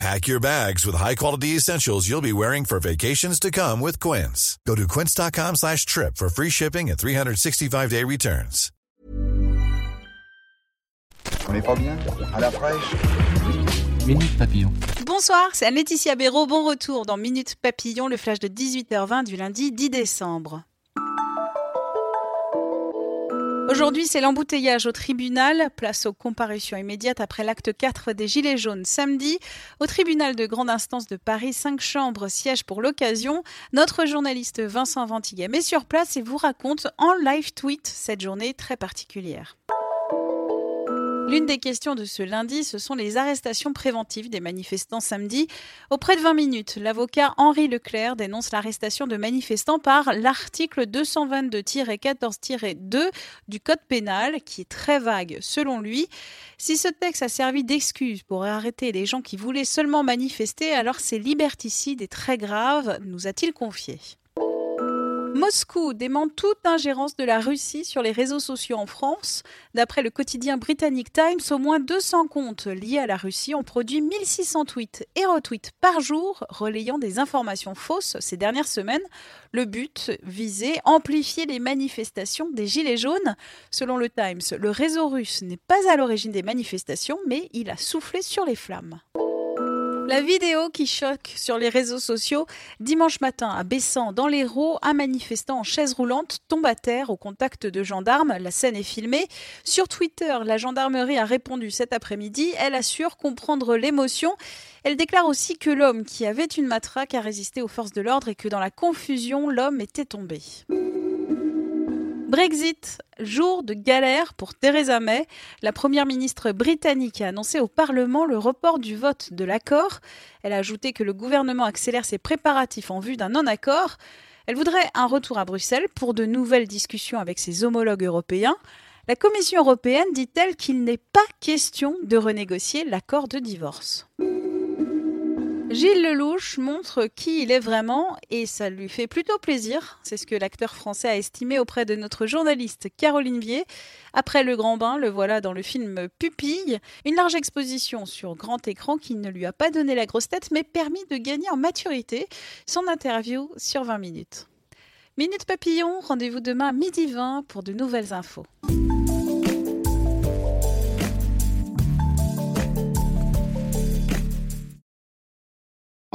Pack your bags with high-quality essentials you'll be wearing for vacations to come with Quince. Go to quince.com slash trip for free shipping and 365-day returns. On n'est pas bien? À la fraîche? Minute Papillon. Bonsoir, c'est Anne-Laetitia Béraud. Bon retour dans Minute Papillon, le flash de 18h20 du lundi 10 décembre. Aujourd'hui, c'est l'embouteillage au tribunal. Place aux comparutions immédiates après l'acte 4 des Gilets jaunes samedi. Au tribunal de grande instance de Paris, cinq chambres siègent pour l'occasion. Notre journaliste Vincent Ventigam est sur place et vous raconte en live tweet cette journée très particulière. L'une des questions de ce lundi, ce sont les arrestations préventives des manifestants samedi. Auprès de 20 minutes, l'avocat Henri Leclerc dénonce l'arrestation de manifestants par l'article 222-14-2 du Code pénal, qui est très vague selon lui. Si ce texte a servi d'excuse pour arrêter les gens qui voulaient seulement manifester, alors c'est liberticide et très grave, nous a-t-il confié. Moscou dément toute ingérence de la Russie sur les réseaux sociaux en France. D'après le quotidien britannique Times, au moins 200 comptes liés à la Russie ont produit 1600 tweets et retweets par jour relayant des informations fausses ces dernières semaines. Le but visé amplifier les manifestations des Gilets jaunes. Selon le Times, le réseau russe n'est pas à l'origine des manifestations, mais il a soufflé sur les flammes. La vidéo qui choque sur les réseaux sociaux, dimanche matin à Bessan, dans l'Hérault, un manifestant en chaise roulante tombe à terre au contact de gendarmes. La scène est filmée. Sur Twitter, la gendarmerie a répondu cet après-midi. Elle assure comprendre l'émotion. Elle déclare aussi que l'homme qui avait une matraque a résisté aux forces de l'ordre et que dans la confusion, l'homme était tombé. Brexit, jour de galère pour Theresa May. La première ministre britannique a annoncé au Parlement le report du vote de l'accord. Elle a ajouté que le gouvernement accélère ses préparatifs en vue d'un non-accord. Elle voudrait un retour à Bruxelles pour de nouvelles discussions avec ses homologues européens. La Commission européenne dit-elle qu'il n'est pas question de renégocier l'accord de divorce. Gilles Lelouch montre qui il est vraiment et ça lui fait plutôt plaisir. C'est ce que l'acteur français a estimé auprès de notre journaliste Caroline Vier. Après Le Grand Bain, le voilà dans le film Pupille. Une large exposition sur grand écran qui ne lui a pas donné la grosse tête mais permis de gagner en maturité. Son interview sur 20 minutes. Minute Papillon, rendez-vous demain midi 20 pour de nouvelles infos.